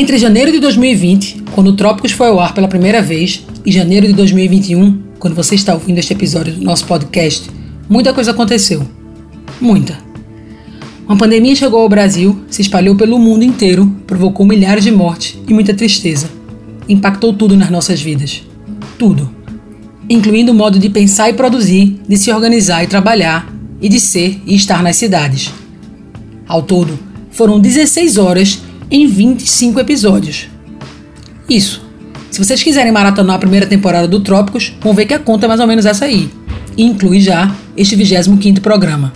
Entre janeiro de 2020, quando o Trópicos foi ao ar pela primeira vez, e janeiro de 2021, quando você está ouvindo este episódio do nosso podcast, muita coisa aconteceu. Muita. Uma pandemia chegou ao Brasil, se espalhou pelo mundo inteiro, provocou milhares de mortes e muita tristeza. Impactou tudo nas nossas vidas. Tudo. Incluindo o modo de pensar e produzir, de se organizar e trabalhar, e de ser e estar nas cidades. Ao todo, foram 16 horas em 25 episódios. Isso. Se vocês quiserem maratonar a primeira temporada do Trópicos, vão ver que a conta é mais ou menos essa aí. E inclui já este 25º programa.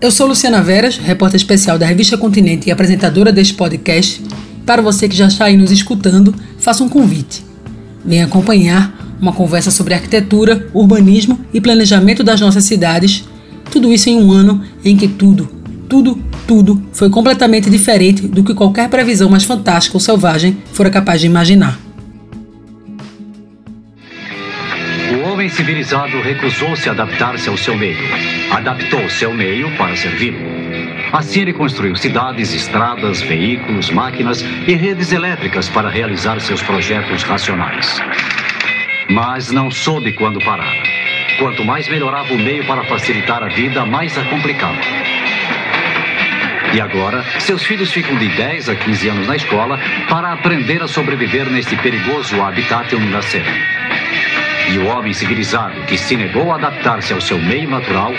Eu sou Luciana Veras, repórter especial da revista Continente e apresentadora deste podcast. Para você que já está aí nos escutando, faço um convite. Venha acompanhar uma conversa sobre arquitetura, urbanismo e planejamento das nossas cidades. Tudo isso em um ano em que tudo, tudo, tudo foi completamente diferente do que qualquer previsão mais fantástica ou selvagem fora capaz de imaginar. O homem civilizado recusou-se a adaptar-se ao seu meio. Adaptou seu meio para servi-lo. Assim ele construiu cidades, estradas, veículos, máquinas e redes elétricas para realizar seus projetos racionais. Mas não soube quando parar. Quanto mais melhorava o meio para facilitar a vida, mais a complicava. E agora, seus filhos ficam de 10 a 15 anos na escola para aprender a sobreviver neste perigoso habitat onde nasceram. E o homem civilizado, que se negou a adaptar-se ao seu meio natural,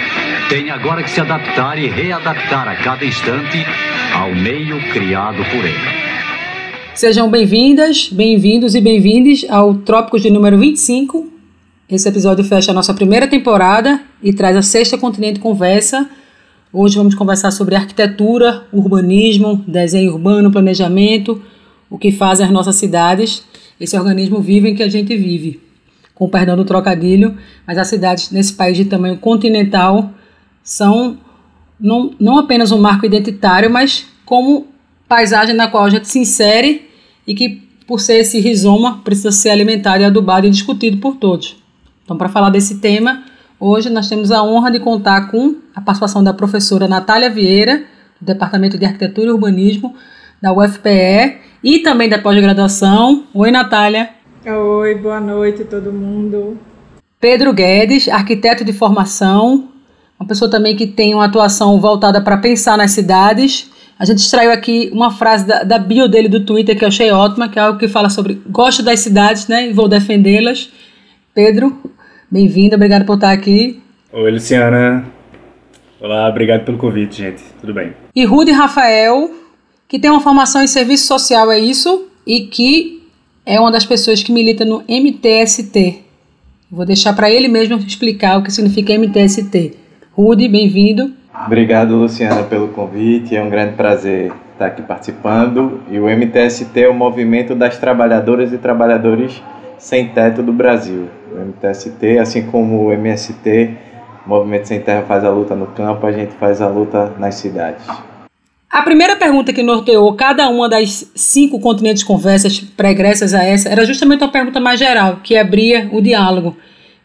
tem agora que se adaptar e readaptar a cada instante ao meio criado por ele. Sejam bem-vindas, bem-vindos e bem-vindes ao Trópicos de número 25. Esse episódio fecha a nossa primeira temporada e traz a sexta Continente Conversa Hoje vamos conversar sobre arquitetura, urbanismo, desenho urbano, planejamento, o que fazem as nossas cidades, esse organismo vivo em que a gente vive. Com perdão do trocadilho, mas as cidades nesse país de tamanho continental são não, não apenas um marco identitário, mas como paisagem na qual a gente se insere e que, por ser esse rizoma, precisa ser alimentado e adubado e discutido por todos. Então, para falar desse tema, Hoje nós temos a honra de contar com a participação da professora Natália Vieira, do Departamento de Arquitetura e Urbanismo da UFPE e também da pós-graduação. Oi, Natália. Oi, boa noite todo mundo. Pedro Guedes, arquiteto de formação, uma pessoa também que tem uma atuação voltada para pensar nas cidades. A gente extraiu aqui uma frase da, da, bio dele do Twitter que eu achei ótima, que é algo que fala sobre gosto das cidades, né, e vou defendê-las. Pedro, Bem-vinda, obrigado por estar aqui. Oi, Luciana. Olá, obrigado pelo convite, gente. Tudo bem? E Rudy Rafael, que tem uma formação em serviço social, é isso? E que é uma das pessoas que milita no MTST. Vou deixar para ele mesmo explicar o que significa MTST. Rudy, bem-vindo. Obrigado, Luciana, pelo convite. É um grande prazer estar aqui participando. E o MTST é o Movimento das Trabalhadoras e Trabalhadores Sem Teto do Brasil o MTST, assim como o MST, Movimento Sem Terra faz a luta no campo, a gente faz a luta nas cidades. A primeira pergunta que norteou cada uma das cinco continentes conversas pregressas a essa era justamente uma pergunta mais geral, que abria o diálogo,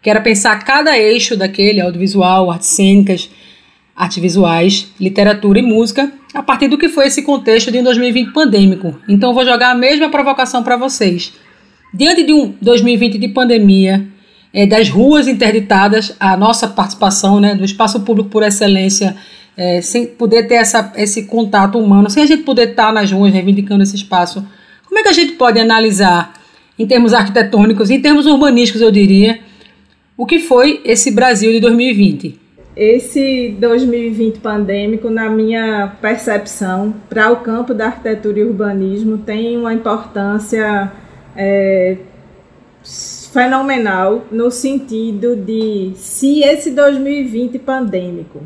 que era pensar cada eixo daquele, audiovisual, artes cênicas, artes visuais, literatura e música, a partir do que foi esse contexto de um 2020 pandêmico. Então vou jogar a mesma provocação para vocês. Diante de um 2020 de pandemia, é, das ruas interditadas, a nossa participação né, do espaço público por excelência, é, sem poder ter essa, esse contato humano, sem a gente poder estar nas ruas reivindicando esse espaço, como é que a gente pode analisar, em termos arquitetônicos, em termos urbanísticos, eu diria, o que foi esse Brasil de 2020? Esse 2020 pandêmico, na minha percepção, para o campo da arquitetura e urbanismo, tem uma importância é, fenomenal no sentido de se esse 2020 pandêmico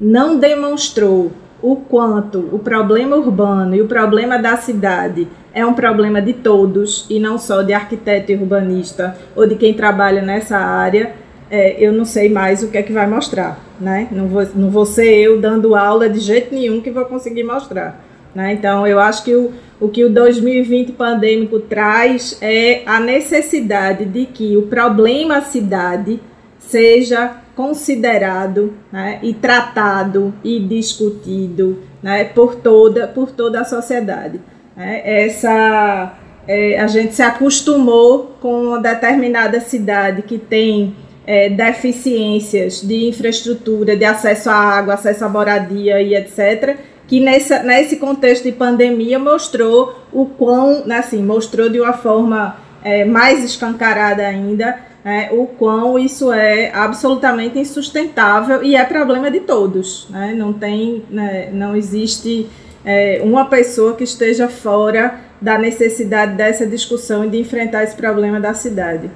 não demonstrou o quanto o problema urbano e o problema da cidade é um problema de todos e não só de arquiteto e urbanista ou de quem trabalha nessa área, é, eu não sei mais o que é que vai mostrar, né? Não vou, não vou ser eu dando aula de jeito nenhum que vou conseguir mostrar. Né? Então, eu acho que o, o que o 2020 pandêmico traz é a necessidade de que o problema cidade seja considerado né, e tratado e discutido né, por, toda, por toda a sociedade. É, essa é, a gente se acostumou com uma determinada cidade que tem é, deficiências de infraestrutura, de acesso à água, acesso à moradia e etc., que nessa, nesse contexto de pandemia mostrou o quão, assim, mostrou de uma forma é, mais escancarada ainda é, o quão isso é absolutamente insustentável e é problema de todos. Né? Não tem, né, não existe é, uma pessoa que esteja fora da necessidade dessa discussão e de enfrentar esse problema da cidade.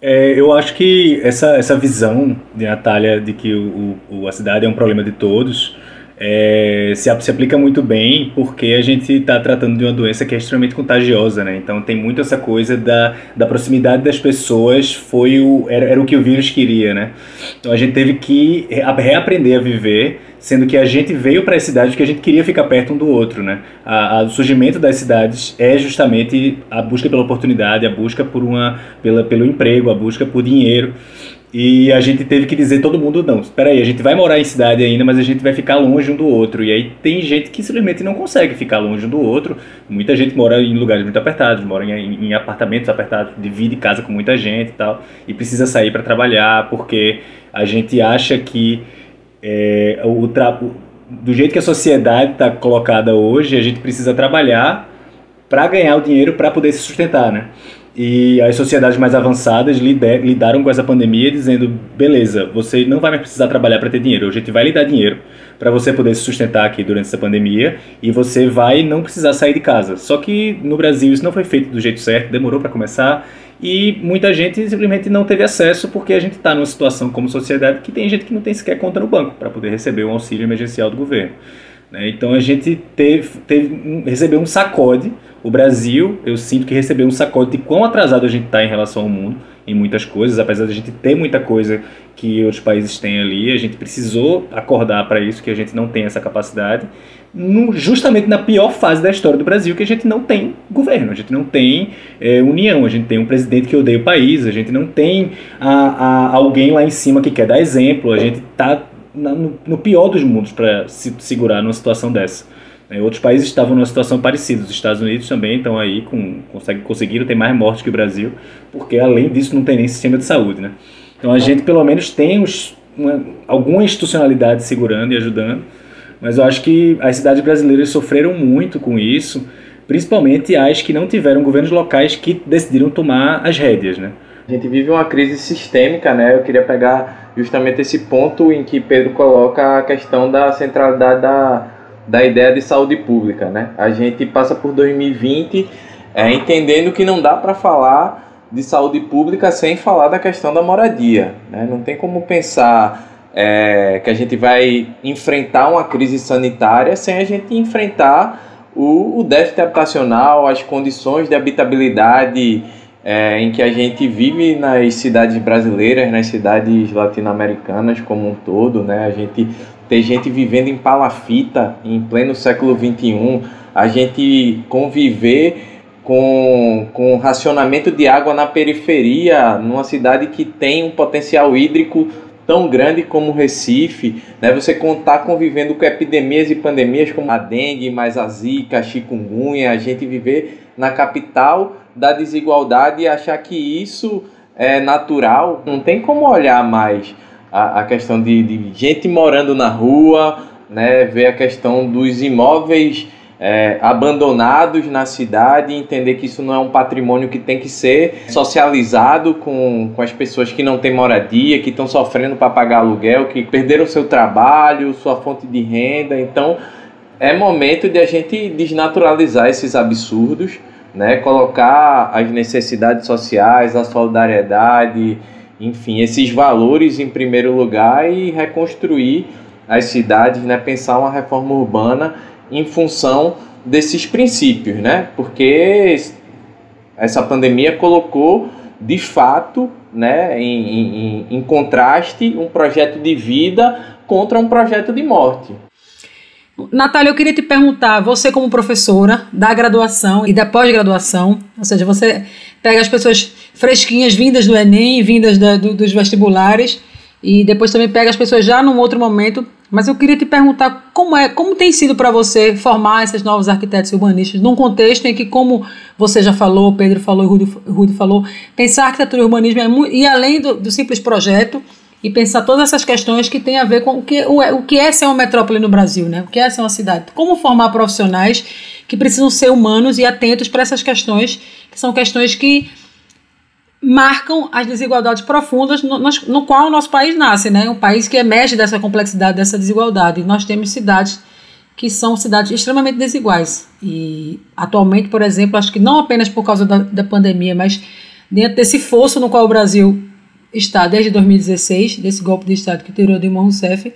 É, eu acho que essa, essa visão de Natália de que o, o, a cidade é um problema de todos é, se, se, aplica muito bem porque a gente está tratando de uma doença que é extremamente contagiosa, né? Então tem muito essa coisa da, da proximidade das pessoas, foi o, era, era o que o vírus queria, né? Então a gente teve que reaprender a viver, sendo que a gente veio para as cidades porque a gente queria ficar perto um do outro, né? A, a, o surgimento das cidades é justamente a busca pela oportunidade, a busca por uma, pela, pelo emprego, a busca por dinheiro. E a gente teve que dizer todo mundo, não, espera aí, a gente vai morar em cidade ainda, mas a gente vai ficar longe um do outro. E aí tem gente que simplesmente não consegue ficar longe um do outro. Muita gente mora em lugares muito apertados, mora em, em apartamentos apertados, divide casa com muita gente e tal, e precisa sair para trabalhar porque a gente acha que é, o, do jeito que a sociedade está colocada hoje, a gente precisa trabalhar para ganhar o dinheiro para poder se sustentar, né? E as sociedades mais avançadas lidaram com essa pandemia dizendo: beleza, você não vai mais precisar trabalhar para ter dinheiro, a gente vai lhe dar dinheiro para você poder se sustentar aqui durante essa pandemia e você vai não precisar sair de casa. Só que no Brasil isso não foi feito do jeito certo, demorou para começar e muita gente simplesmente não teve acesso porque a gente está numa situação como sociedade que tem gente que não tem sequer conta no banco para poder receber o auxílio emergencial do governo. Né? Então a gente teve, teve, recebeu um sacode. O Brasil, eu sinto que recebeu um sacode de quão atrasado a gente está em relação ao mundo em muitas coisas, apesar de a gente ter muita coisa que outros países têm ali, a gente precisou acordar para isso, que a gente não tem essa capacidade, no, justamente na pior fase da história do Brasil, que a gente não tem governo, a gente não tem é, união, a gente tem um presidente que odeia o país, a gente não tem a, a, alguém lá em cima que quer dar exemplo, a gente está no, no, pior dos mundos para se segurar numa situação dessa. É, outros países estavam numa situação parecida, os Estados Unidos também estão aí, com, consegue, conseguiram ter mais mortes que o Brasil, porque além disso não tem nem sistema de saúde. Né? Então a gente pelo menos tem uns, uma, alguma institucionalidade segurando e ajudando, mas eu acho que as cidades brasileiras sofreram muito com isso, principalmente as que não tiveram governos locais que decidiram tomar as rédeas. Né? A gente vive uma crise sistêmica, né? Eu queria pegar justamente esse ponto em que Pedro coloca a questão da centralidade da, da ideia de saúde pública, né? A gente passa por 2020 é, entendendo que não dá para falar de saúde pública sem falar da questão da moradia, né? Não tem como pensar é, que a gente vai enfrentar uma crise sanitária sem a gente enfrentar o, o déficit habitacional, as condições de habitabilidade é, em que a gente vive nas cidades brasileiras, nas cidades latino-americanas como um todo, né? A gente tem gente vivendo em palafita em pleno século XXI, a gente conviver com, com racionamento de água na periferia, numa cidade que tem um potencial hídrico tão grande como Recife, né? Você contar convivendo com epidemias e pandemias como a dengue, mais a zika, a chikungunya, a gente viver na capital da desigualdade e achar que isso é natural. Não tem como olhar mais a, a questão de, de gente morando na rua, né? Ver a questão dos imóveis é, abandonados na cidade, entender que isso não é um patrimônio que tem que ser socializado com, com as pessoas que não têm moradia, que estão sofrendo para pagar aluguel, que perderam seu trabalho, sua fonte de renda. Então, é momento de a gente desnaturalizar esses absurdos, né? colocar as necessidades sociais, a solidariedade, enfim, esses valores em primeiro lugar e reconstruir as cidades, né? pensar uma reforma urbana em função desses princípios, né? Porque essa pandemia colocou de fato, né, em, em, em contraste, um projeto de vida contra um projeto de morte. Natália, eu queria te perguntar, você como professora da graduação e da pós-graduação, ou seja, você pega as pessoas fresquinhas, vindas do Enem, vindas da, do, dos vestibulares, e depois também pega as pessoas já num outro momento. Mas eu queria te perguntar como é, como tem sido para você formar esses novos arquitetos urbanistas num contexto em que, como você já falou, Pedro falou, Rudi, Rudi falou, pensar arquitetura e urbanismo é muito, e além do, do simples projeto e pensar todas essas questões que têm a ver com o que, o, o que é ser uma metrópole no Brasil, né? O que é ser uma cidade? Como formar profissionais que precisam ser humanos e atentos para essas questões, que são questões que marcam as desigualdades profundas no, no, qual o nosso país nasce, né? Um país que emerge dessa complexidade, dessa desigualdade. E nós temos cidades que são cidades extremamente desiguais. E atualmente, por exemplo, acho que não apenas por causa da, da pandemia, mas dentro desse fosso no qual o Brasil está desde 2016, desse golpe de Estado que tirou Dilma Rousseff,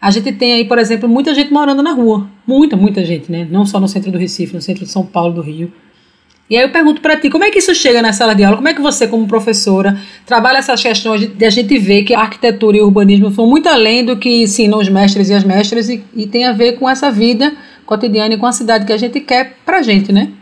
a gente tem aí, por exemplo, muita gente morando na rua. Muita, muita gente, né? Não só no centro do Recife, no centro de São Paulo, do Rio. E aí eu pergunto para ti, como é que isso chega na sala de aula? Como é que você, como professora, trabalha essas questões de, a gente ver que a arquitetura e o urbanismo são muito além do que ensinam os mestres e as mestras e, e tem a ver com essa vida cotidiana e com a cidade que a gente quer para gente, né?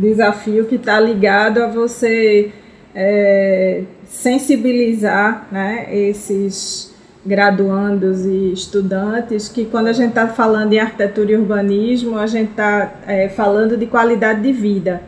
Desafio que está ligado a você é, sensibilizar né, esses graduandos e estudantes que quando a gente está falando em arquitetura e urbanismo, a gente está é, falando de qualidade de vida.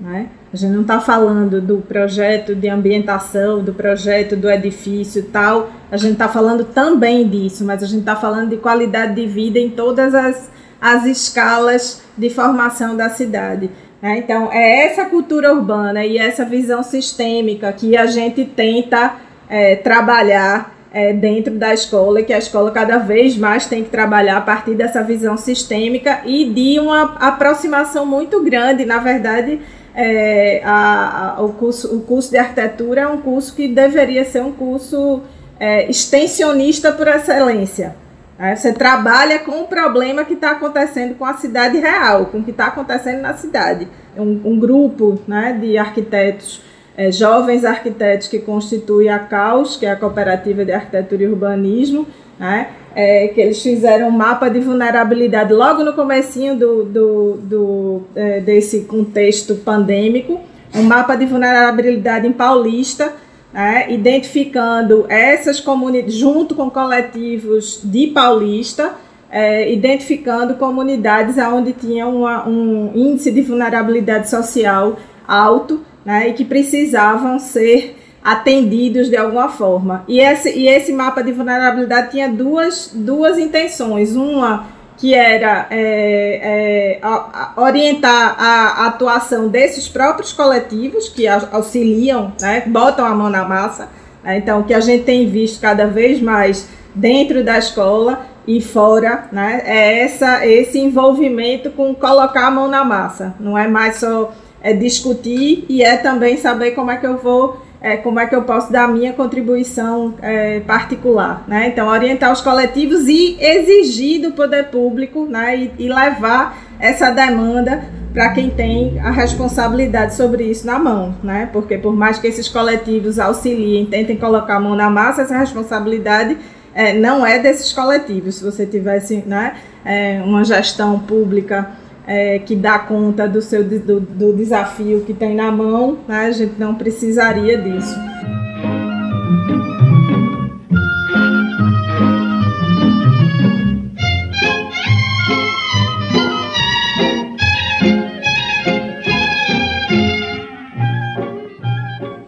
Né? A gente não está falando do projeto de ambientação, do projeto do edifício tal, a gente está falando também disso, mas a gente está falando de qualidade de vida em todas as, as escalas de formação da cidade. Né? Então, é essa cultura urbana e essa visão sistêmica que a gente tenta é, trabalhar é, dentro da escola e que a escola cada vez mais tem que trabalhar a partir dessa visão sistêmica e de uma aproximação muito grande, na verdade, é, a, a, o, curso, o curso de arquitetura é um curso que deveria ser um curso é, extensionista por excelência. Você trabalha com o problema que está acontecendo com a cidade real, com o que está acontecendo na cidade. Um, um grupo né, de arquitetos, é, jovens arquitetos que constitui a CAUS, que é a Cooperativa de Arquitetura e Urbanismo, né, é, que eles fizeram um mapa de vulnerabilidade logo no comecinho do, do, do é, desse contexto pandêmico, um mapa de vulnerabilidade em Paulista, né, identificando essas comunidades, junto com coletivos de Paulista, é, identificando comunidades onde tinha uma, um índice de vulnerabilidade social alto né, e que precisavam ser atendidos de alguma forma. E esse, e esse mapa de vulnerabilidade tinha duas, duas intenções. Uma que era é, é, orientar a, atuação desses próprios coletivos que auxiliam, né, botam a mão na massa. Né, então, o que a gente tem visto cada vez mais dentro da escola e fora, né, é essa, esse envolvimento com colocar a mão na massa. Não é mais só é discutir e é também saber como é que eu vou é, como é que eu posso dar minha contribuição é, particular, né? Então, orientar os coletivos e exigir do poder público, né? E, e levar essa demanda para quem tem a responsabilidade sobre isso na mão, né? Porque por mais que esses coletivos auxiliem, tentem colocar a mão na massa, essa responsabilidade é, não é desses coletivos. Se você tivesse, né, é, uma gestão pública é, que dá conta do seu do, do desafio que tem na mão, né? a gente não precisaria disso.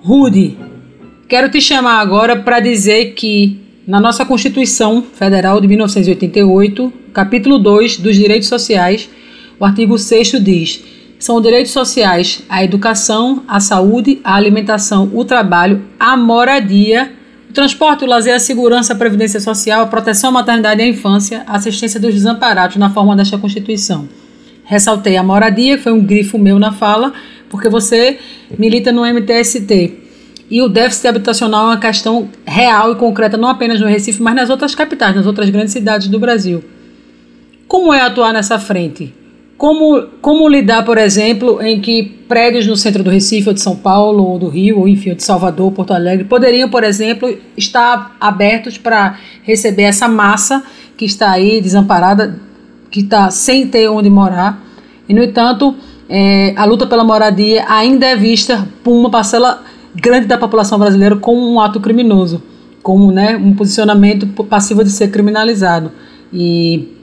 Rude, quero te chamar agora para dizer que na nossa Constituição Federal de 1988, capítulo 2 dos Direitos Sociais, o artigo 6 diz: são direitos sociais a educação, a saúde, a alimentação, o trabalho, a moradia, o transporte, o lazer, a segurança, a previdência social, a proteção à maternidade e à infância, a assistência dos desamparados na forma desta Constituição. Ressaltei a moradia, que foi um grifo meu na fala, porque você milita no MTST. E o déficit habitacional é uma questão real e concreta, não apenas no Recife, mas nas outras capitais, nas outras grandes cidades do Brasil. Como é atuar nessa frente? Como, como lidar, por exemplo, em que prédios no centro do Recife, ou de São Paulo, ou do Rio, ou enfim, de Salvador, Porto Alegre, poderiam, por exemplo, estar abertos para receber essa massa que está aí desamparada, que está sem ter onde morar. E, no entanto, é, a luta pela moradia ainda é vista por uma parcela grande da população brasileira como um ato criminoso. como né, um posicionamento passivo de ser criminalizado. E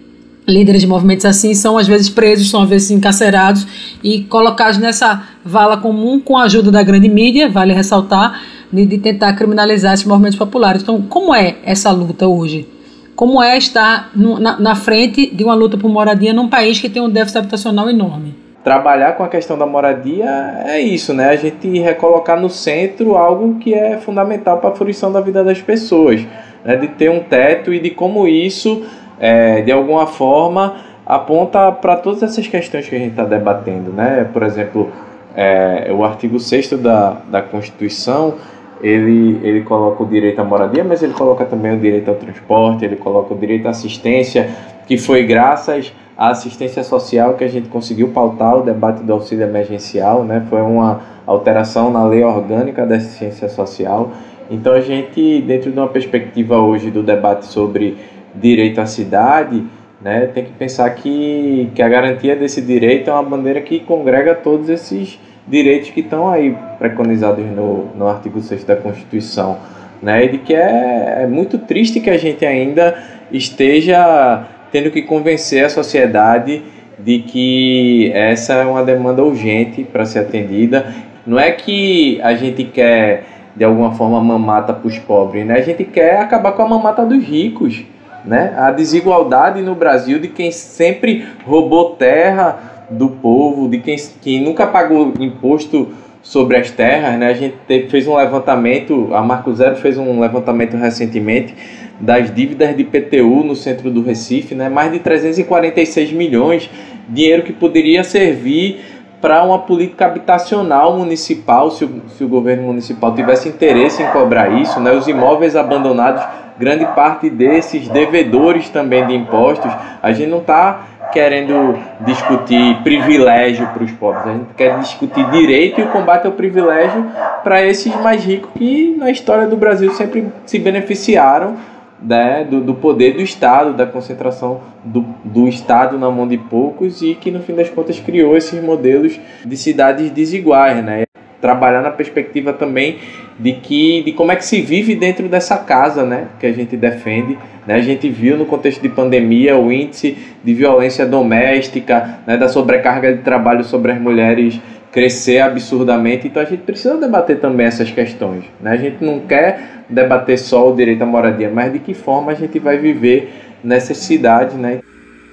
líderes de movimentos assim são às vezes presos, são às vezes encarcerados e colocados nessa vala comum com a ajuda da grande mídia, vale ressaltar, de, tentar criminalizar esses movimentos populares. Então, como é essa luta hoje? Como é estar na, na frente de uma luta por moradia num país que tem um déficit habitacional enorme? trabalhar com a questão da moradia é isso, né? A gente recolocar no centro algo que é fundamental para a fruição da vida das pessoas, né? De ter um teto e de como isso, é, de alguma forma, aponta para todas essas questões que a gente está debatendo, né? Por exemplo, é, o artigo 6 da, da Constituição, ele, ele coloca o direito à moradia, mas ele coloca também o direito ao transporte, ele coloca o direito à assistência, que foi graças a assistência social que a gente conseguiu pautar o debate do auxílio emergencial, né? Foi uma alteração na lei orgânica da assistência social. Então a gente, dentro de uma perspectiva hoje do debate sobre direito à cidade, né, tem que pensar que, que a garantia desse direito é uma bandeira que congrega todos esses direitos que estão aí preconizados no, no artigo 6 da Constituição. Né, e de que é, é muito triste que a gente ainda esteja tendo que convencer a sociedade de que essa é uma demanda urgente para ser atendida. Não é que a gente quer, de alguma forma, mamata para os pobres, né? a gente quer acabar com a mamata dos ricos. Né? A desigualdade no Brasil de quem sempre roubou terra do povo, de quem, quem nunca pagou imposto sobre as terras. Né? A gente fez um levantamento, a Marco Zero fez um levantamento recentemente das dívidas de PTU no centro do Recife, né? mais de 346 milhões, dinheiro que poderia servir para uma política habitacional municipal, se o, se o governo municipal tivesse interesse em cobrar isso, né? os imóveis abandonados, grande parte desses devedores também de impostos, a gente não está querendo discutir privilégio para os pobres, a gente quer discutir direito e o combate ao privilégio para esses mais ricos que na história do Brasil sempre se beneficiaram né, do, do, poder do Estado, da concentração do, do Estado na mão de poucos e que no fim das contas criou esses modelos de cidades desiguais, né? Trabalhar na perspectiva também de que de como é que se vive dentro dessa casa, né, que a gente defende. Né? A gente viu no contexto de pandemia o índice de violência doméstica, né, da sobrecarga de trabalho sobre as mulheres crescer absurdamente. Então a gente precisa debater também essas questões. Né? A gente não quer debater só o direito à moradia, mas de que forma a gente vai viver nessas cidades. Né?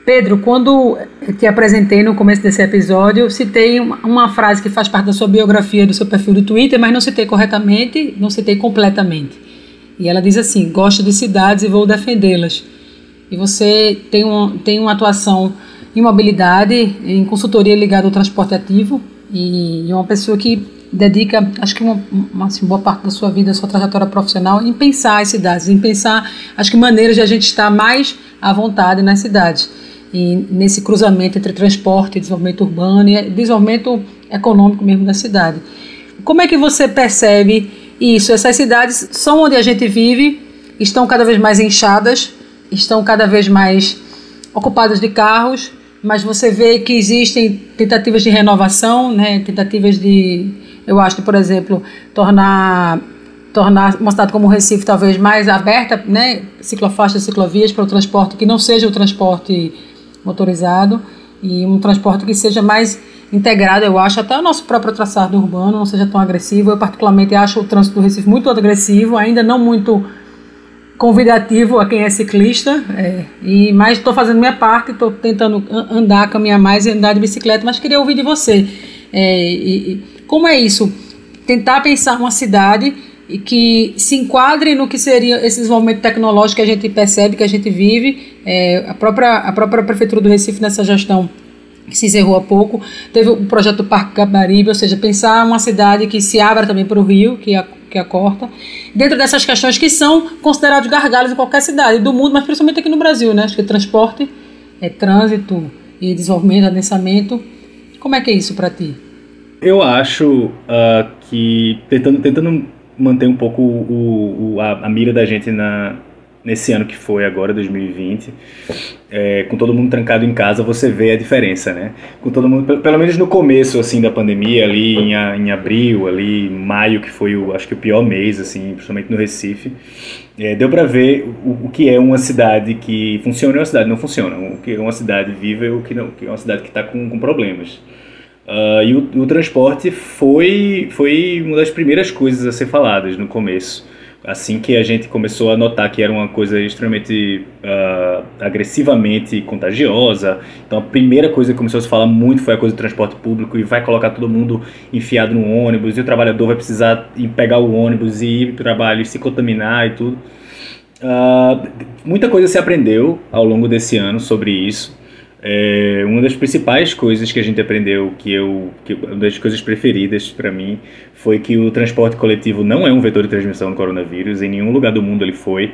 Pedro, quando te apresentei no começo desse episódio, eu citei uma frase que faz parte da sua biografia, do seu perfil do Twitter, mas não citei corretamente, não citei completamente. E ela diz assim: Gosto de cidades e vou defendê-las. E você tem, um, tem uma atuação em mobilidade, em consultoria ligada ao transporte ativo, e é uma pessoa que dedica, acho que uma, uma assim, boa parte da sua vida, da sua trajetória profissional, em pensar as cidades, em pensar, acho que maneiras de a gente estar mais à vontade nas cidades. E nesse cruzamento entre transporte, desenvolvimento urbano e desenvolvimento econômico mesmo da cidade. Como é que você percebe isso? Essas cidades são onde a gente vive, estão cada vez mais inchadas, estão cada vez mais ocupadas de carros, mas você vê que existem tentativas de renovação, né, tentativas de, eu acho, por exemplo, tornar tornar uma cidade como o Recife talvez mais aberta, né, ciclofaixas, ciclovias para o transporte que não seja o transporte motorizado e um transporte que seja mais integrado, eu acho, até o nosso próprio traçado urbano não seja tão agressivo. Eu particularmente acho o trânsito do Recife muito agressivo, ainda não muito convidativo a quem é ciclista, é, e mas estou fazendo minha parte, estou tentando andar, caminhar mais e andar de bicicleta, mas queria ouvir de você. É, e, como é isso? Tentar pensar uma cidade que se enquadre no que seria esse desenvolvimento tecnológico que a gente percebe, que a gente vive. É, a, própria, a própria Prefeitura do Recife, nessa gestão que se encerrou há pouco, teve o projeto Parque Capibaribe, ou seja, pensar uma cidade que se abra também para o rio, que a que a corta, dentro dessas questões que são considerados gargalos em qualquer cidade do mundo, mas principalmente aqui no Brasil, né? Acho que transporte, é, trânsito e desenvolvimento, adensamento. Como é que é isso para ti? Eu acho uh, que tentando, tentando manter um pouco o, o, a, a, mira da gente na, nesse ano que foi agora, 2020, é, com todo mundo trancado em casa, você vê a diferença, né? Com todo mundo, pelo menos no começo, assim, da pandemia, ali em, em abril, ali em maio, que foi, o, acho que o pior mês, assim, principalmente no Recife, é, deu para ver o, o, que é uma cidade que funciona e uma cidade não funciona, o que é uma cidade viva e o que, não, que é uma cidade que está com, com problemas. Uh, e o, o transporte foi, foi uma das primeiras coisas a ser faladas no começo assim que a gente começou a notar que era uma coisa extremamente uh, agressivamente contagiosa. Então a primeira coisa que começou a se falar muito foi a coisa do transporte público e vai colocar todo mundo enfiado no ônibus e o trabalhador vai precisar pegar o ônibus e ir para o trabalho e se contaminar e tudo. Uh, muita coisa se aprendeu ao longo desse ano sobre isso. É, uma das principais coisas que a gente aprendeu, que eu, que uma das coisas preferidas para mim, foi que o transporte coletivo não é um vetor de transmissão do coronavírus. Em nenhum lugar do mundo ele foi.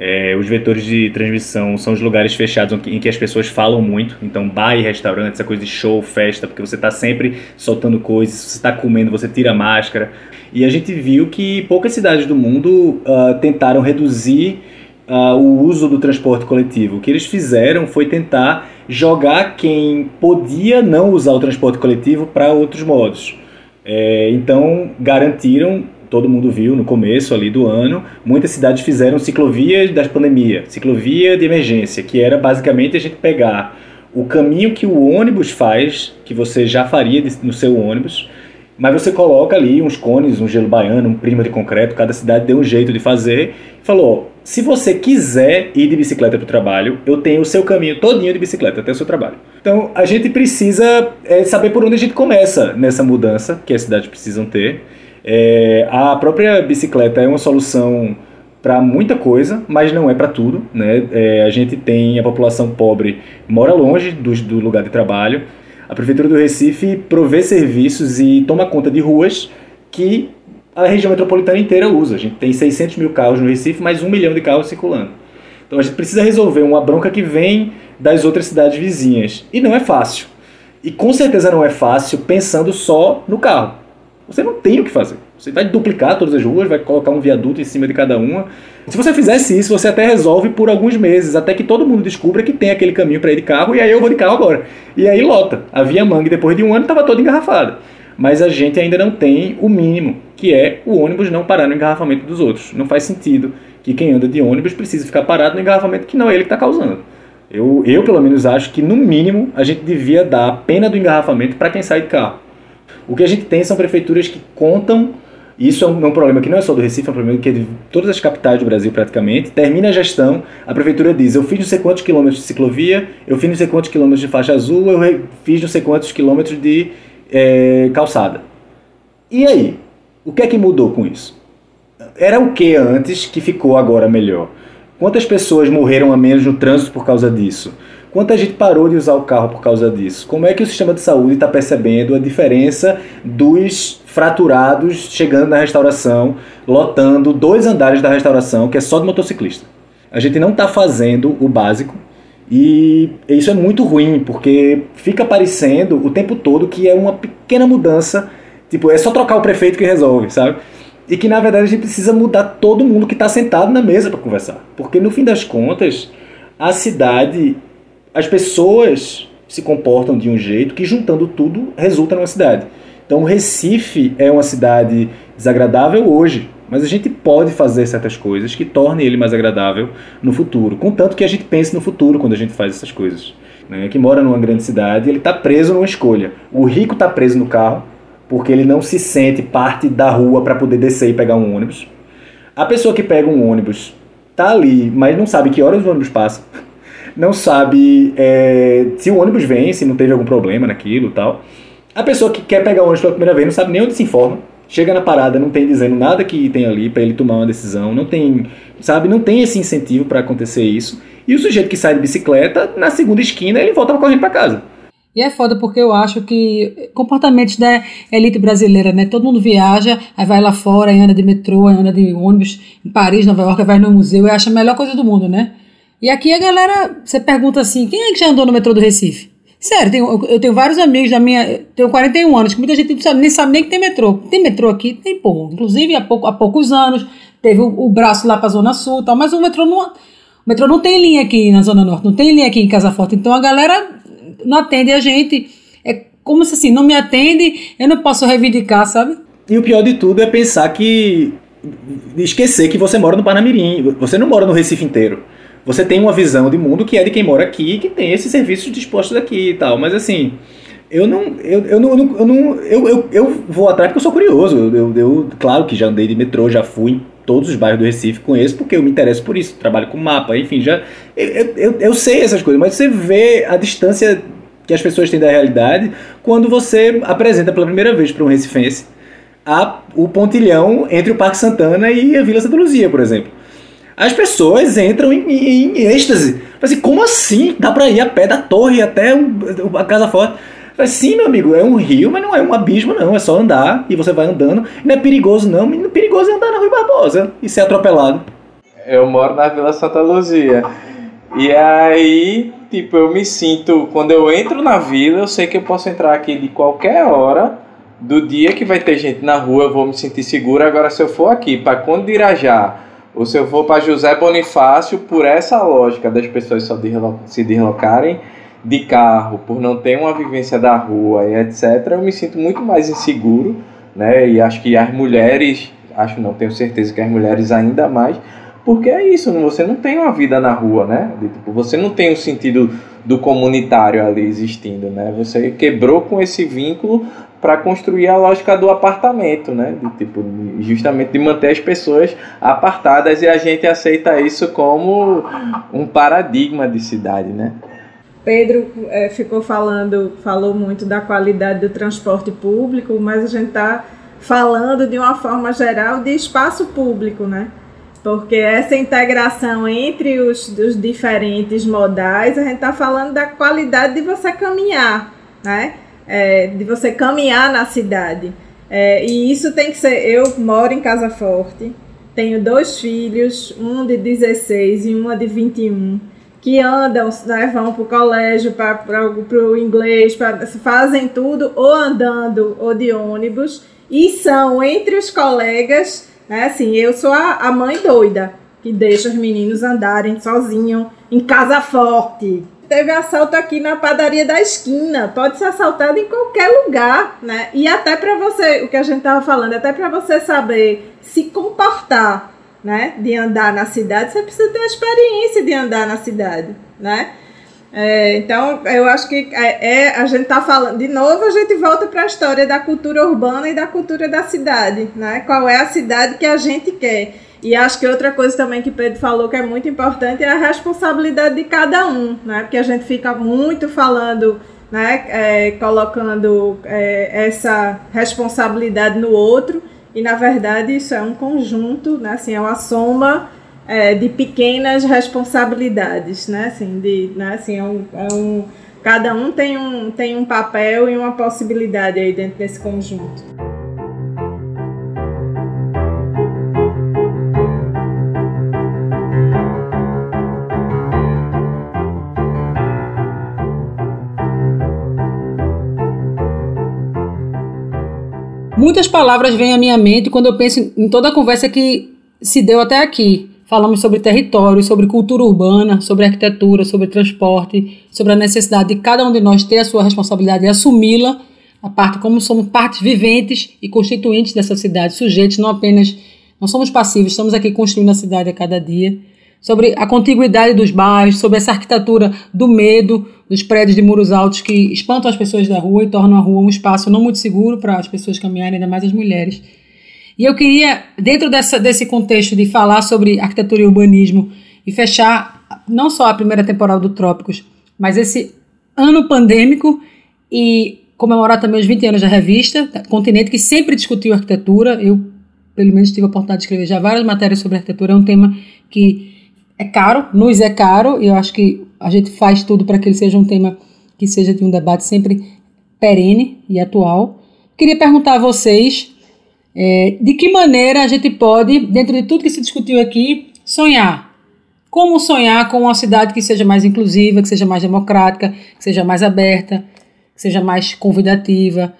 É, os vetores de transmissão são os lugares fechados em que as pessoas falam muito. Então, bar e restaurante, essa coisa de show, festa, porque você está sempre soltando coisas, você está comendo, você tira a máscara. E a gente viu que poucas cidades do mundo uh, tentaram reduzir uh, o uso do transporte coletivo. O que eles fizeram foi tentar jogar quem podia não usar o transporte coletivo para outros modos. É, então, garantiram, todo mundo viu no começo ali do ano, muitas cidades fizeram ciclovia da pandemia, ciclovia de emergência, que era basicamente a gente pegar o caminho que o ônibus faz, que você já faria no seu ônibus, mas você coloca ali uns cones, um gelo baiano, um prima de concreto, cada cidade deu um jeito de fazer. Falou, se você quiser ir de bicicleta para o trabalho, eu tenho o seu caminho todinho de bicicleta até o seu trabalho. Então a gente precisa é, saber por onde a gente começa nessa mudança que as cidades precisam ter. É, a própria bicicleta é uma solução para muita coisa, mas não é para tudo. Né? É, a gente tem a população pobre mora longe do, do lugar de trabalho a Prefeitura do Recife provê serviços e toma conta de ruas que a região metropolitana inteira usa. A gente tem 600 mil carros no Recife, mais um milhão de carros circulando. Então a gente precisa resolver uma bronca que vem das outras cidades vizinhas. E não é fácil. E com certeza não é fácil pensando só no carro. Você não tem o que fazer. Você vai duplicar todas as ruas, vai colocar um viaduto em cima de cada uma. Se você fizesse isso, você até resolve por alguns meses, até que todo mundo descubra que tem aquele caminho para ir de carro, e aí eu vou de carro agora. E aí lota. A Via Mangue, depois de um ano, estava toda engarrafada. Mas a gente ainda não tem o mínimo, que é o ônibus não parar no engarrafamento dos outros. Não faz sentido que quem anda de ônibus precise ficar parado no engarrafamento que não é ele que está causando. Eu, eu, pelo menos, acho que, no mínimo, a gente devia dar a pena do engarrafamento para quem sai de carro. O que a gente tem são prefeituras que contam isso é um, é um, problema que não é só do Recife, é um problema que é de todas as capitais do Brasil praticamente. Termina a gestão, a prefeitura diz: eu fiz não sei quantos quilômetros de ciclovia, eu fiz não sei quantos quilômetros de faixa azul, eu fiz não sei quantos quilômetros de é, calçada. E aí? O que é que mudou com isso? Era o que antes que ficou agora melhor? Quantas pessoas morreram a menos no trânsito por causa disso? Quanta gente parou de usar o carro por causa disso? Como é que o sistema de saúde está percebendo a diferença dos fraturados chegando na restauração, lotando dois andares da restauração, que é só de motociclista? A gente não está fazendo o básico e isso é muito ruim, porque fica parecendo o tempo todo que é uma pequena mudança, tipo, é só trocar o prefeito que resolve, sabe? E que na verdade a gente precisa mudar todo mundo que está sentado na mesa para conversar. Porque no fim das contas, a cidade as pessoas se comportam de um jeito que, juntando tudo, resulta numa cidade. Então, Recife é uma cidade desagradável hoje, mas a gente pode fazer certas coisas que tornem ele mais agradável no futuro, contanto que a gente pense no futuro quando a gente faz essas coisas. Né? Que mora numa grande cidade, ele está preso numa escolha. O rico está preso no carro porque ele não se sente parte da rua para poder descer e pegar um ônibus. A pessoa que pega um ônibus está ali, mas não sabe que horas o ônibus passa não sabe é, se o ônibus vem, se não teve algum problema naquilo tal. A pessoa que quer pegar o ônibus pela primeira vez não sabe nem onde se informa. Chega na parada, não tem dizendo nada que tem ali para ele tomar uma decisão, não tem, sabe, não tem esse incentivo para acontecer isso. E o sujeito que sai de bicicleta, na segunda esquina, ele volta correndo para casa. E é foda porque eu acho que comportamentos da elite brasileira, né? Todo mundo viaja, aí vai lá fora, anda de metrô, anda de ônibus em Paris, Nova York, vai no museu e acha a melhor coisa do mundo, né? E aqui a galera, você pergunta assim, quem é que já andou no metrô do Recife? Sério, tenho, eu tenho vários amigos da minha. Tenho 41 anos, que muita gente sabe, nem sabe nem que tem metrô. Tem metrô aqui? Tem, pô. Inclusive, há, pouco, há poucos anos, teve o, o braço lá para a Zona Sul tal, mas o metrô não, o metrô não tem linha aqui na Zona Norte, não tem linha aqui em Casa Forte, então a galera não atende a gente. É como se assim, não me atende, eu não posso reivindicar, sabe? E o pior de tudo é pensar que. esquecer que você mora no Panamirim, você não mora no Recife inteiro. Você tem uma visão de mundo que é de quem mora aqui, que tem esses serviços dispostos aqui e tal, mas assim eu não, eu, eu não, eu não, eu, eu, eu vou atrás porque eu sou curioso. Eu, eu, claro que já andei de metrô, já fui em todos os bairros do Recife, conheço porque eu me interesso por isso, trabalho com mapa, enfim, já eu, eu, eu sei essas coisas, mas você vê a distância que as pessoas têm da realidade quando você apresenta pela primeira vez para um recifense a, o pontilhão entre o Parque Santana e a Vila Santa Luzia, por exemplo. As pessoas entram em, em, em êxtase. Assim, como assim? Dá para ir a pé da torre até a Casa Forte? Mas sim, meu amigo, é um rio, mas não é um abismo, não. É só andar e você vai andando. Não é perigoso, não. Menino, perigoso é andar na Rua Barbosa e ser atropelado. Eu moro na Vila Santa Luzia. E aí, tipo, eu me sinto. Quando eu entro na vila, eu sei que eu posso entrar aqui de qualquer hora do dia que vai ter gente na rua, eu vou me sentir seguro. Agora, se eu for aqui para Condirajá, ou se eu for para José Bonifácio, por essa lógica das pessoas só se deslocarem de carro, por não ter uma vivência da rua e etc., eu me sinto muito mais inseguro, né? E acho que as mulheres, acho não, tenho certeza que as mulheres ainda mais, porque é isso, você não tem uma vida na rua, né? Tipo, você não tem o sentido do comunitário ali existindo, né? Você quebrou com esse vínculo para construir a lógica do apartamento, né? De, tipo, justamente de manter as pessoas apartadas e a gente aceita isso como um paradigma de cidade, né? Pedro é, ficou falando, falou muito da qualidade do transporte público, mas a gente está falando de uma forma geral de espaço público, né? Porque essa integração entre os, os diferentes modais, a gente está falando da qualidade de você caminhar, né? É, de você caminhar na cidade. É, e isso tem que ser. Eu moro em Casa Forte, tenho dois filhos, um de 16 e uma de 21 que andam, né, vão para o colégio, para o inglês, pra, fazem tudo ou andando ou de ônibus e são entre os colegas, né, assim, eu sou a, a mãe doida que deixa os meninos andarem sozinhos em casa forte. Teve assalto aqui na padaria da esquina, pode ser assaltado em qualquer lugar, né? E até para você, o que a gente estava falando, até para você saber se comportar né, de andar na cidade, você precisa ter a experiência de andar na cidade, né? É, então, eu acho que é, é a gente está falando, de novo, a gente volta para a história da cultura urbana e da cultura da cidade, né? Qual é a cidade que a gente quer? E acho que outra coisa também que Pedro falou que é muito importante é a responsabilidade de cada um, né? Porque a gente fica muito falando, né? É, colocando é, essa responsabilidade no outro e na verdade isso é um conjunto, né? Assim, é uma soma é, de pequenas responsabilidades, né? Assim, de, né? Assim, é um, é um, cada um tem um, tem um papel e uma possibilidade aí dentro desse conjunto. Muitas palavras vêm à minha mente quando eu penso em toda a conversa que se deu até aqui. Falamos sobre território, sobre cultura urbana, sobre arquitetura, sobre transporte, sobre a necessidade de cada um de nós ter a sua responsabilidade e assumi-la, a parte como somos partes viventes e constituintes dessa cidade, sujeitos, não apenas não somos passivos, estamos aqui construindo a cidade a cada dia sobre a contiguidade dos bairros, sobre essa arquitetura do medo dos prédios de muros altos que espantam as pessoas da rua e tornam a rua um espaço não muito seguro para as pessoas caminharem, ainda mais as mulheres. E eu queria, dentro dessa, desse contexto de falar sobre arquitetura e urbanismo e fechar não só a primeira temporada do Trópicos, mas esse ano pandêmico e comemorar também os 20 anos da revista, Continente, que sempre discutiu arquitetura. Eu, pelo menos, tive a oportunidade de escrever já várias matérias sobre arquitetura. É um tema que é caro, nos é caro, e eu acho que a gente faz tudo para que ele seja um tema que seja de um debate sempre perene e atual. Queria perguntar a vocês é, de que maneira a gente pode, dentro de tudo que se discutiu aqui, sonhar. Como sonhar com uma cidade que seja mais inclusiva, que seja mais democrática, que seja mais aberta, que seja mais convidativa.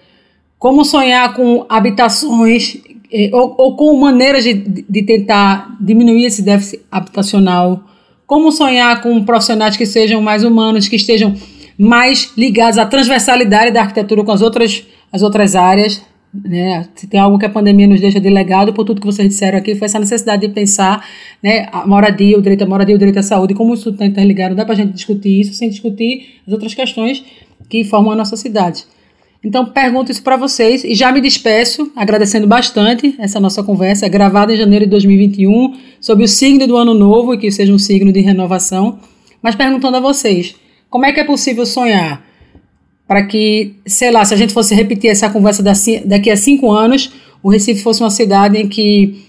Como sonhar com habitações é, ou, ou com maneiras de, de tentar diminuir esse déficit habitacional, como sonhar com profissionais que sejam mais humanos, que estejam mais ligados à transversalidade da arquitetura com as outras, as outras áreas. Né? Se tem algo que a pandemia nos deixa de legado, por tudo que vocês disseram aqui, foi essa necessidade de pensar né, a moradia, o direito à moradia, o direito à saúde, como isso está interligado. Não dá para a gente discutir isso sem discutir as outras questões que formam a nossa cidade. Então, pergunto isso para vocês e já me despeço, agradecendo bastante essa nossa conversa, é gravada em janeiro de 2021, sobre o signo do ano novo e que seja um signo de renovação. Mas perguntando a vocês, como é que é possível sonhar para que, sei lá, se a gente fosse repetir essa conversa daqui a cinco anos, o Recife fosse uma cidade em que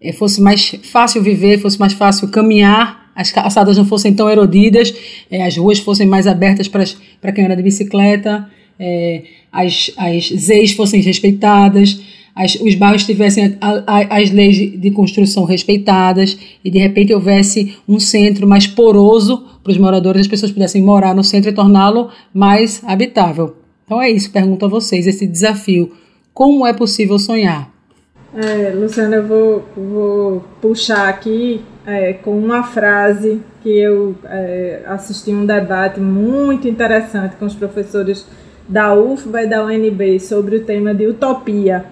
eh, fosse mais fácil viver, fosse mais fácil caminhar, as calçadas não fossem tão erodidas, eh, as ruas fossem mais abertas para quem anda de bicicleta, é, as, as ZEIs fossem respeitadas, as, os bairros tivessem a, a, as leis de construção respeitadas e de repente houvesse um centro mais poroso para os moradores, as pessoas pudessem morar no centro e torná-lo mais habitável. Então é isso, pergunto a vocês, esse desafio. Como é possível sonhar? É, Luciana, eu vou, vou puxar aqui é, com uma frase que eu é, assisti um debate muito interessante com os professores da UFBA e da UNB sobre o tema de utopia.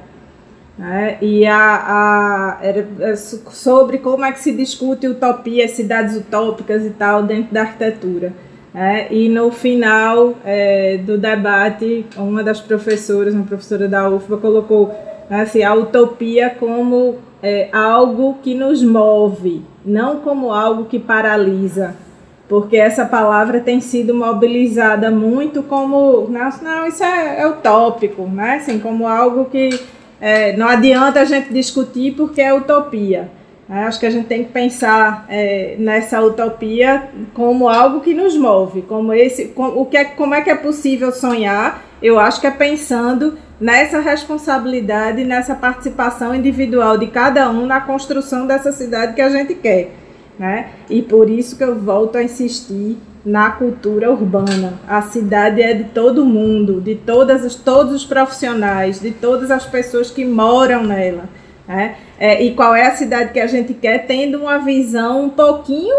Né? E a, a, era é sobre como é que se discute utopia, cidades utópicas e tal dentro da arquitetura. Né? E no final é, do debate, uma das professoras, uma professora da UFBA, colocou né, assim, a utopia como é, algo que nos move, não como algo que paralisa porque essa palavra tem sido mobilizada muito como não, não isso é, é utópico, né? Assim, como algo que é, não adianta a gente discutir porque é utopia. Né? Acho que a gente tem que pensar é, nessa utopia como algo que nos move, como esse, com, o que é, como é que é possível sonhar? Eu acho que é pensando nessa responsabilidade, nessa participação individual de cada um na construção dessa cidade que a gente quer né? E por isso que eu volto a insistir na cultura urbana. A cidade é de todo mundo, de todas as, todos os profissionais, de todas as pessoas que moram nela. Né? É, e qual é a cidade que a gente quer, tendo uma visão um pouquinho,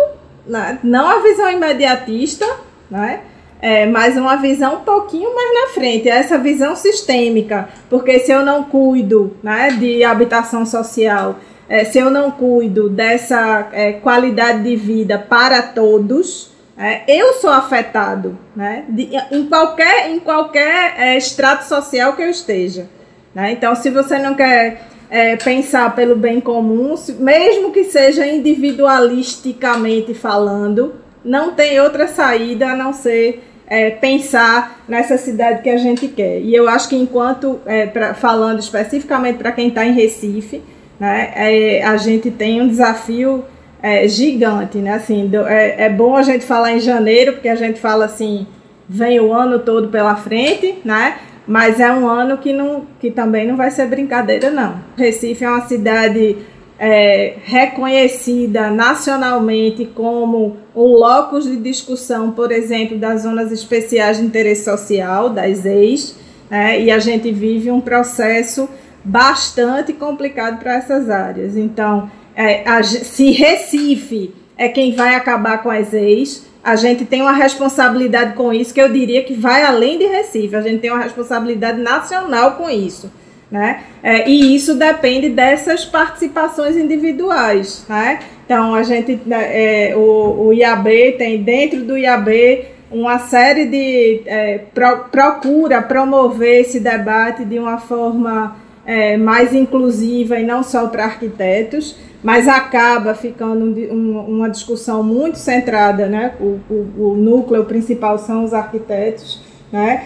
né? não a visão imediatista, né? É, mas uma visão um pouquinho mais na frente, essa visão sistêmica, porque se eu não cuido né, de habitação social, é, se eu não cuido dessa é, qualidade de vida para todos, é, eu sou afetado, né? De, em qualquer, em qualquer é, extrato social que eu esteja. Né? Então, se você não quer é, pensar pelo bem comum, se, mesmo que seja individualisticamente falando, não tem outra saída a não ser é, pensar nessa cidade que a gente quer. E eu acho que enquanto, é, pra, falando especificamente para quem está em Recife, né, é, a gente tem um desafio é, gigante, né? Assim, do, é, é bom a gente falar em janeiro, porque a gente fala assim, vem o ano todo pela frente, né? Mas é um ano que, não, que também não vai ser brincadeira, não. Recife é uma cidade é, reconhecida nacionalmente como um locus de discussão, por exemplo, das zonas especiais de interesse social, das EIs, né? e a gente vive um processo bastante complicado para essas áreas. Então, é, a, se Recife é quem vai acabar com as ex, a gente tem uma responsabilidade com isso que eu diria que vai além de Recife. A gente tem uma responsabilidade nacional com isso. Né? É, e isso depende dessas participações individuais. Né? Então, a gente, né, é, o, o IAB tem dentro do IAB uma série de. É, pro, procura promover esse debate de uma forma é, mais inclusiva e não só para arquitetos, mas acaba ficando um, uma discussão muito centrada, né? O, o, o, núcleo principal são os arquitetos, né?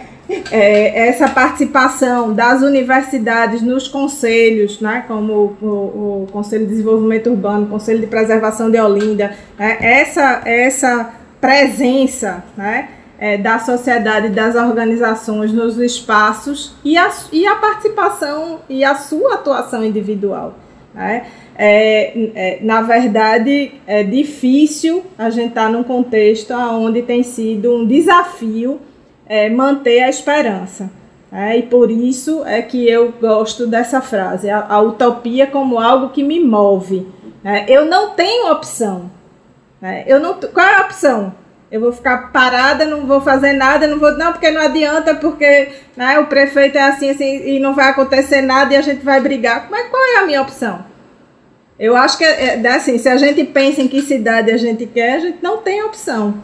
É, essa participação das universidades nos conselhos, né? Como o, o, Conselho de Desenvolvimento Urbano, Conselho de Preservação de Olinda, né? essa, essa presença, né? é, da sociedade, das organizações nos espaços e a, e a participação e a sua atuação individual. Né? É, é, na verdade, é difícil a gente estar tá num contexto onde tem sido um desafio é, manter a esperança. É, e por isso é que eu gosto dessa frase, a, a utopia como algo que me move. É, eu não tenho opção. É, eu não, qual é a opção? Eu vou ficar parada, não vou fazer nada, não vou. Não, porque não adianta, porque né, o prefeito é assim, assim, e não vai acontecer nada e a gente vai brigar. Mas qual é a minha opção? Eu acho que é, é assim, se a gente pensa em que cidade a gente quer, a gente não tem opção.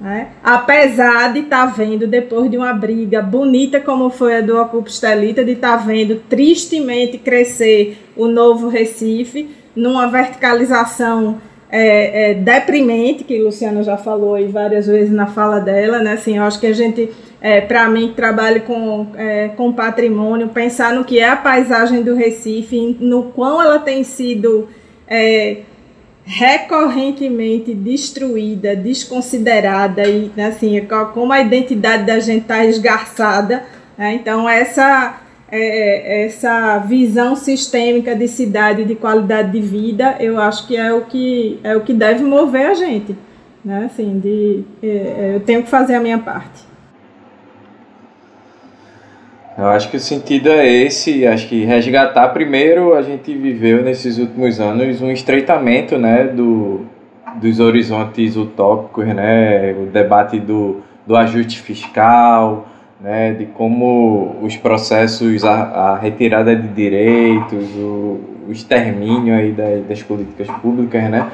Né? Apesar de estar tá vendo, depois de uma briga bonita como foi a do Ocupa Estelita, de estar tá vendo tristemente crescer o novo Recife, numa verticalização é, é, deprimente, que Luciana já falou aí várias vezes na fala dela, né? Assim, eu acho que a gente, é, para mim, que trabalho com, é, com patrimônio, pensar no que é a paisagem do Recife, no quão ela tem sido é, recorrentemente destruída, desconsiderada e assim como a identidade da gente está esgarçada. Né? Então essa é, essa visão sistêmica de cidade de qualidade de vida, eu acho que é o que é o que deve mover a gente, né? Assim, de é, é eu tenho que fazer a minha parte. Eu acho que o sentido é esse, acho que resgatar primeiro a gente viveu nesses últimos anos um estreitamento, né, do, dos horizontes utópicos, né, o debate do, do ajuste fiscal, né, de como os processos, a, a retirada de direitos, o, o extermínio aí das, das políticas públicas, né,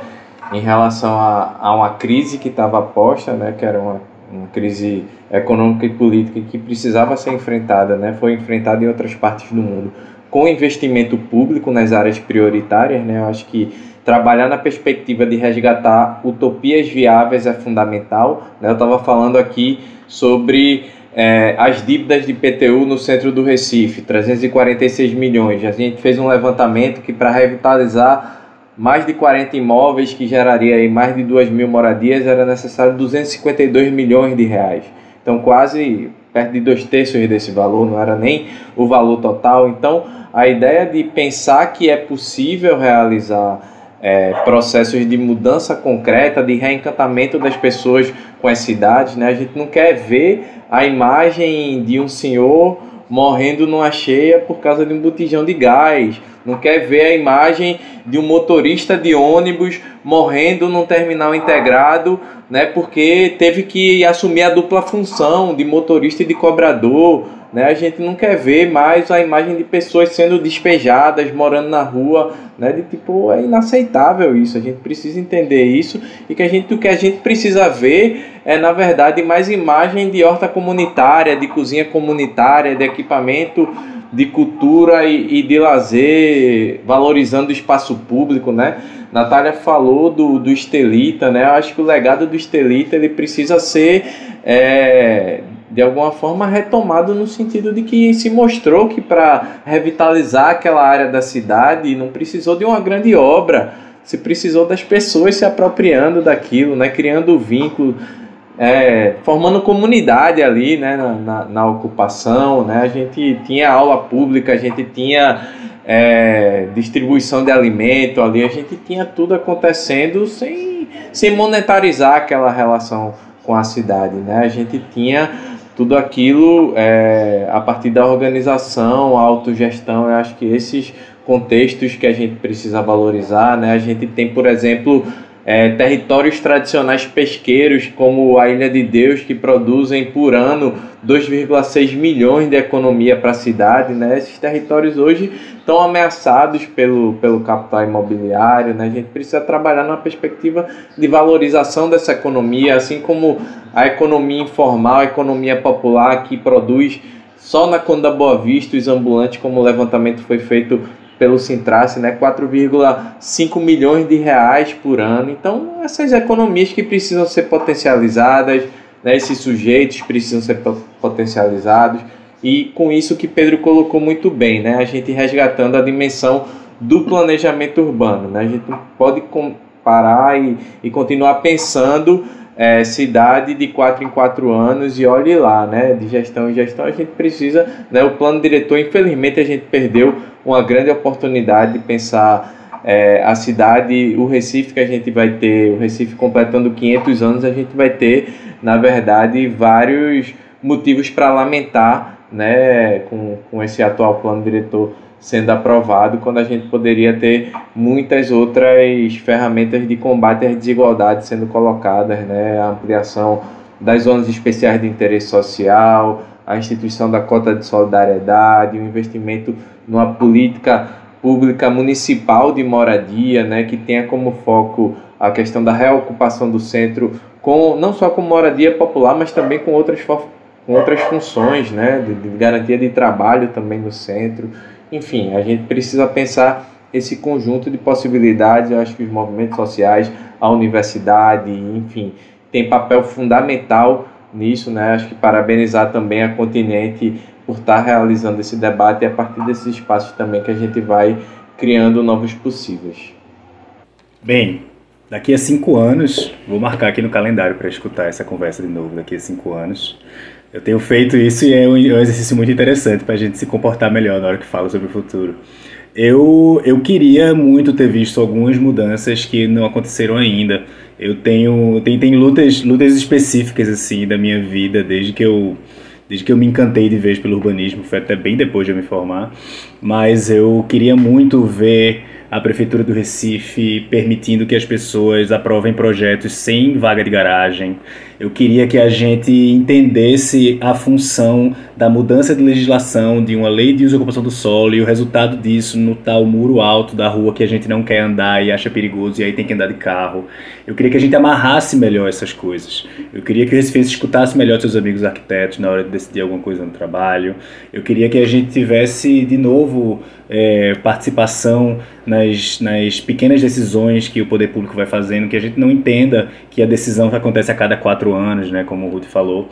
em relação a, a uma crise que estava posta, né, que era uma uma crise econômica e política que precisava ser enfrentada, né, foi enfrentada em outras partes do mundo, com investimento público nas áreas prioritárias, né, eu acho que trabalhar na perspectiva de resgatar utopias viáveis é fundamental. Né, eu estava falando aqui sobre é, as dívidas de PTU no centro do Recife, 346 milhões. A gente fez um levantamento que para revitalizar mais de 40 imóveis que geraria aí mais de 2 mil moradias, era necessário 252 milhões de reais. Então, quase perto de dois terços desse valor, não era nem o valor total. Então, a ideia de pensar que é possível realizar é, processos de mudança concreta, de reencantamento das pessoas com as cidades, né? a gente não quer ver a imagem de um senhor morrendo numa cheia por causa de um botijão de gás não quer ver a imagem de um motorista de ônibus morrendo num terminal integrado, né, porque teve que assumir a dupla função de motorista e de cobrador. Né? A gente não quer ver mais a imagem de pessoas sendo despejadas, morando na rua, né? De tipo, é inaceitável isso. A gente precisa entender isso e que a gente, o que a gente precisa ver é, na verdade, mais imagem de horta comunitária, de cozinha comunitária, de equipamento de cultura e, e, de lazer, valorizando o espaço público, né? Natália falou do, do Estelita, né? Eu acho que o legado do Estelita ele precisa ser, é, de alguma forma, retomado no sentido de que se mostrou que para revitalizar aquela área da cidade não precisou de uma grande obra, se precisou das pessoas se apropriando daquilo, né? Criando vínculo é, formando comunidade ali né, na, na, ocupação. Né? A gente tinha aula pública, a gente tinha é, distribuição de alimento ali, a gente tinha tudo acontecendo sem, sem monetarizar aquela relação com a cidade. Né? A gente tinha tudo aquilo é, a partir da organização, autogestão. Eu acho que esses contextos que a gente precisa valorizar. Né? A gente tem, por exemplo, é, territórios tradicionais pesqueiros, como a Ilha de Deus, que produzem por ano 2,6 milhões de economia para a cidade. Né? Esses territórios hoje estão ameaçados pelo, pelo capital imobiliário. Né? A gente precisa trabalhar numa perspectiva de valorização dessa economia, assim como a economia informal, a economia popular, que produz só na Conda Boa Vista os ambulantes, como o levantamento foi feito pelo Sintrace, né, 4,5 milhões de reais por ano. Então, essas economias que precisam ser potencializadas, né, esses sujeitos precisam ser potencializados. E com isso que Pedro colocou muito bem, né, a gente resgatando a dimensão do planejamento urbano. Né, a gente pode parar e, e continuar pensando é, cidade de quatro em quatro anos e olhe lá, né? De gestão em gestão a gente precisa, né? O plano diretor, infelizmente a gente perdeu uma grande oportunidade de pensar é, a cidade, o Recife que a gente vai ter, o Recife completando 500 anos, a gente vai ter, na verdade, vários motivos para lamentar né, com, com esse atual plano diretor sendo aprovado, quando a gente poderia ter muitas outras ferramentas de combate às desigualdades sendo colocadas, né, a ampliação das zonas especiais de interesse social, a instituição da cota de solidariedade, o investimento numa política pública municipal de moradia, né, que tenha como foco a questão da reocupação do centro com não só com moradia popular, mas também com outras com outras funções, né, de, de garantia de trabalho também no centro. Enfim, a gente precisa pensar esse conjunto de possibilidades. Eu acho que os movimentos sociais, a universidade, enfim, tem papel fundamental nisso, né? Acho que parabenizar também a Continente por estar realizando esse debate e a partir desses espaços também que a gente vai criando novos possíveis. Bem, daqui a cinco anos, vou marcar aqui no calendário para escutar essa conversa de novo daqui a cinco anos. Eu tenho feito isso e é um exercício muito interessante para a gente se comportar melhor na hora que fala sobre o futuro. Eu, eu queria muito ter visto algumas mudanças que não aconteceram ainda. Eu tenho tem, tem lutas lutas específicas assim da minha vida desde que eu desde que eu me encantei de vez pelo urbanismo, foi até bem depois de eu me formar, mas eu queria muito ver a Prefeitura do Recife permitindo que as pessoas aprovem projetos sem vaga de garagem. Eu queria que a gente entendesse a função da mudança de legislação de uma lei de uso e ocupação do solo e o resultado disso no tal muro alto da rua que a gente não quer andar e acha perigoso e aí tem que andar de carro. Eu queria que a gente amarrasse melhor essas coisas. Eu queria que o Recife escutasse melhor seus amigos arquitetos na hora de decidir alguma coisa no trabalho. Eu queria que a gente tivesse de novo é, participação nas, nas pequenas decisões que o poder público vai fazendo, que a gente não entenda que a decisão que acontece a cada quatro anos, né, como o Ruth falou.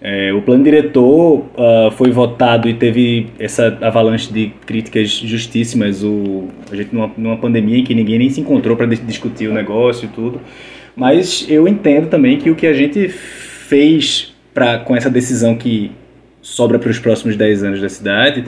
É, o plano diretor uh, foi votado e teve essa avalanche de críticas justíssimas. O, a gente numa, numa pandemia em que ninguém nem se encontrou para discutir o negócio e tudo. Mas eu entendo também que o que a gente fez pra, com essa decisão que sobra para os próximos 10 anos da cidade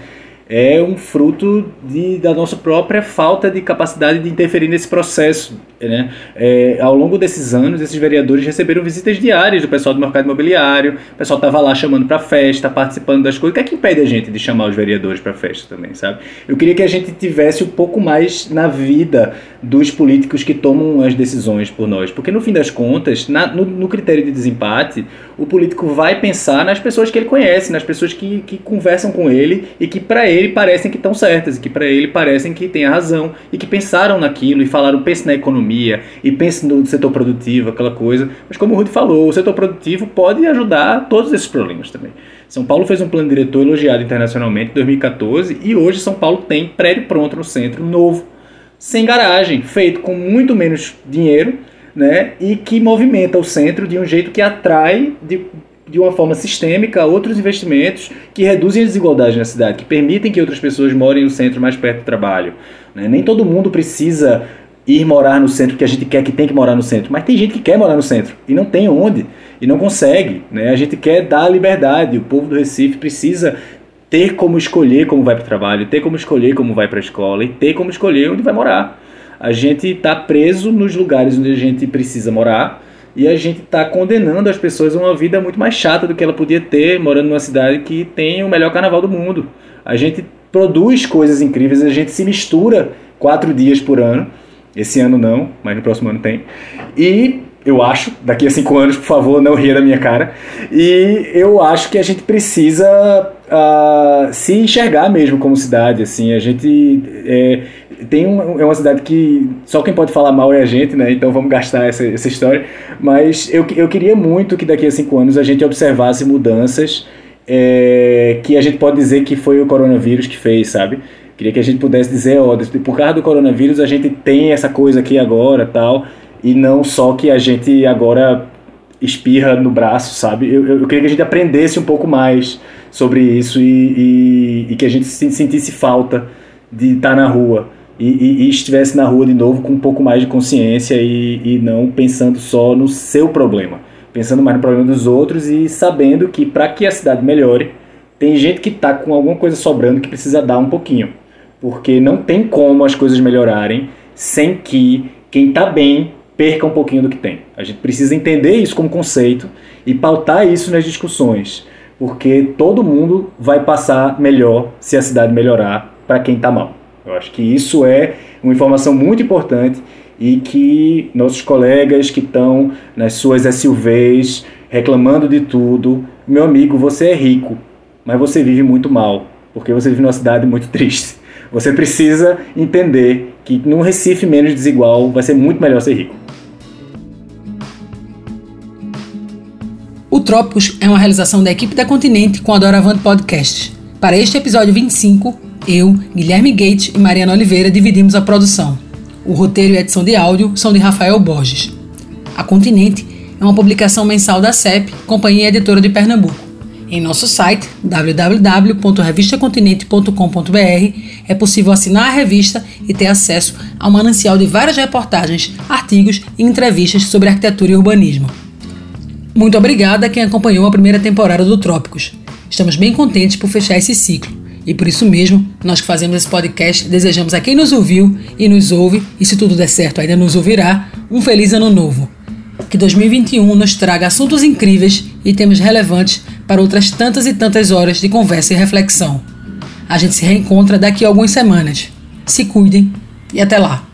é um fruto de, da nossa própria falta de capacidade de interferir nesse processo. Né? É, ao longo desses anos, esses vereadores receberam visitas diárias do pessoal do mercado imobiliário, o pessoal estava lá chamando para festa, participando das coisas. O que é que impede a gente de chamar os vereadores para festa também, sabe? Eu queria que a gente tivesse um pouco mais na vida dos políticos que tomam as decisões por nós, porque no fim das contas, na, no, no critério de desempate, o político vai pensar nas pessoas que ele conhece, nas pessoas que, que conversam com ele e que para ele parecem que estão certas, e que para ele parecem que têm a razão e que pensaram naquilo e falaram pense na economia e pense no setor produtivo, aquela coisa. Mas como o Rudy falou, o setor produtivo pode ajudar todos esses problemas também. São Paulo fez um plano diretor elogiado internacionalmente em 2014 e hoje São Paulo tem prédio pronto no centro, novo, sem garagem, feito com muito menos dinheiro, né? E que movimenta o centro de um jeito que atrai de, de uma forma sistêmica outros investimentos que reduzem a desigualdade na cidade, que permitem que outras pessoas morem no centro mais perto do trabalho. Né? Nem todo mundo precisa ir morar no centro porque a gente quer que tem que morar no centro, mas tem gente que quer morar no centro e não tem onde e não consegue. Né? A gente quer dar liberdade, o povo do Recife precisa ter como escolher como vai para o trabalho, ter como escolher como vai para a escola e ter como escolher onde vai morar. A gente está preso nos lugares onde a gente precisa morar e a gente está condenando as pessoas a uma vida muito mais chata do que ela podia ter morando numa cidade que tem o melhor carnaval do mundo. A gente produz coisas incríveis, a gente se mistura quatro dias por ano. Esse ano não, mas no próximo ano tem. E eu acho, daqui a cinco anos, por favor, não ria da minha cara. E eu acho que a gente precisa uh, se enxergar mesmo como cidade. Assim, a gente é, tem um, é uma cidade que só quem pode falar mal é a gente, né? Então vamos gastar essa, essa história. Mas eu, eu queria muito que daqui a cinco anos a gente observasse mudanças é, que a gente pode dizer que foi o coronavírus que fez, sabe? Queria que a gente pudesse dizer, ó, por causa do coronavírus a gente tem essa coisa aqui agora, tal e não só que a gente agora espirra no braço, sabe? Eu, eu queria que a gente aprendesse um pouco mais sobre isso e, e, e que a gente sentisse falta de estar na rua. E, e, estivesse na rua de novo com um pouco mais de consciência e, não pensando só no seu problema, pensando mais no problema dos outros e sabendo que para que a cidade melhore, tem gente que está com alguma coisa sobrando que precisa dar um pouquinho, porque não tem como as coisas melhorarem sem que quem está bem perca um pouquinho do que tem. A gente precisa entender isso como conceito e pautar isso nas discussões. porque todo mundo vai passar melhor se a cidade melhorar para quem está mal. Eu acho que isso é uma informação muito importante e que nossos colegas que estão nas suas SUVs reclamando de tudo, meu amigo, você é rico, mas você vive muito mal, porque você vive numa cidade muito triste. Você precisa entender que num Recife menos desigual vai ser muito melhor ser rico. O Trópicos é uma realização da equipe da Continente com a Doravante Podcast. Para este episódio 25, eu, Guilherme Gates e Mariana Oliveira dividimos a produção. O roteiro e a edição de áudio são de Rafael Borges. A Continente é uma publicação mensal da CEP, Companhia Editora de Pernambuco. Em nosso site www.revistacontinente.com.br é possível assinar a revista e ter acesso ao manancial de várias reportagens, artigos e entrevistas sobre arquitetura e urbanismo. Muito obrigada a quem acompanhou a primeira temporada do Trópicos. Estamos bem contentes por fechar esse ciclo. E por isso mesmo, nós que fazemos esse podcast desejamos a quem nos ouviu e nos ouve, e se tudo der certo ainda nos ouvirá, um feliz ano novo. Que 2021 nos traga assuntos incríveis e temas relevantes para outras tantas e tantas horas de conversa e reflexão. A gente se reencontra daqui a algumas semanas. Se cuidem e até lá!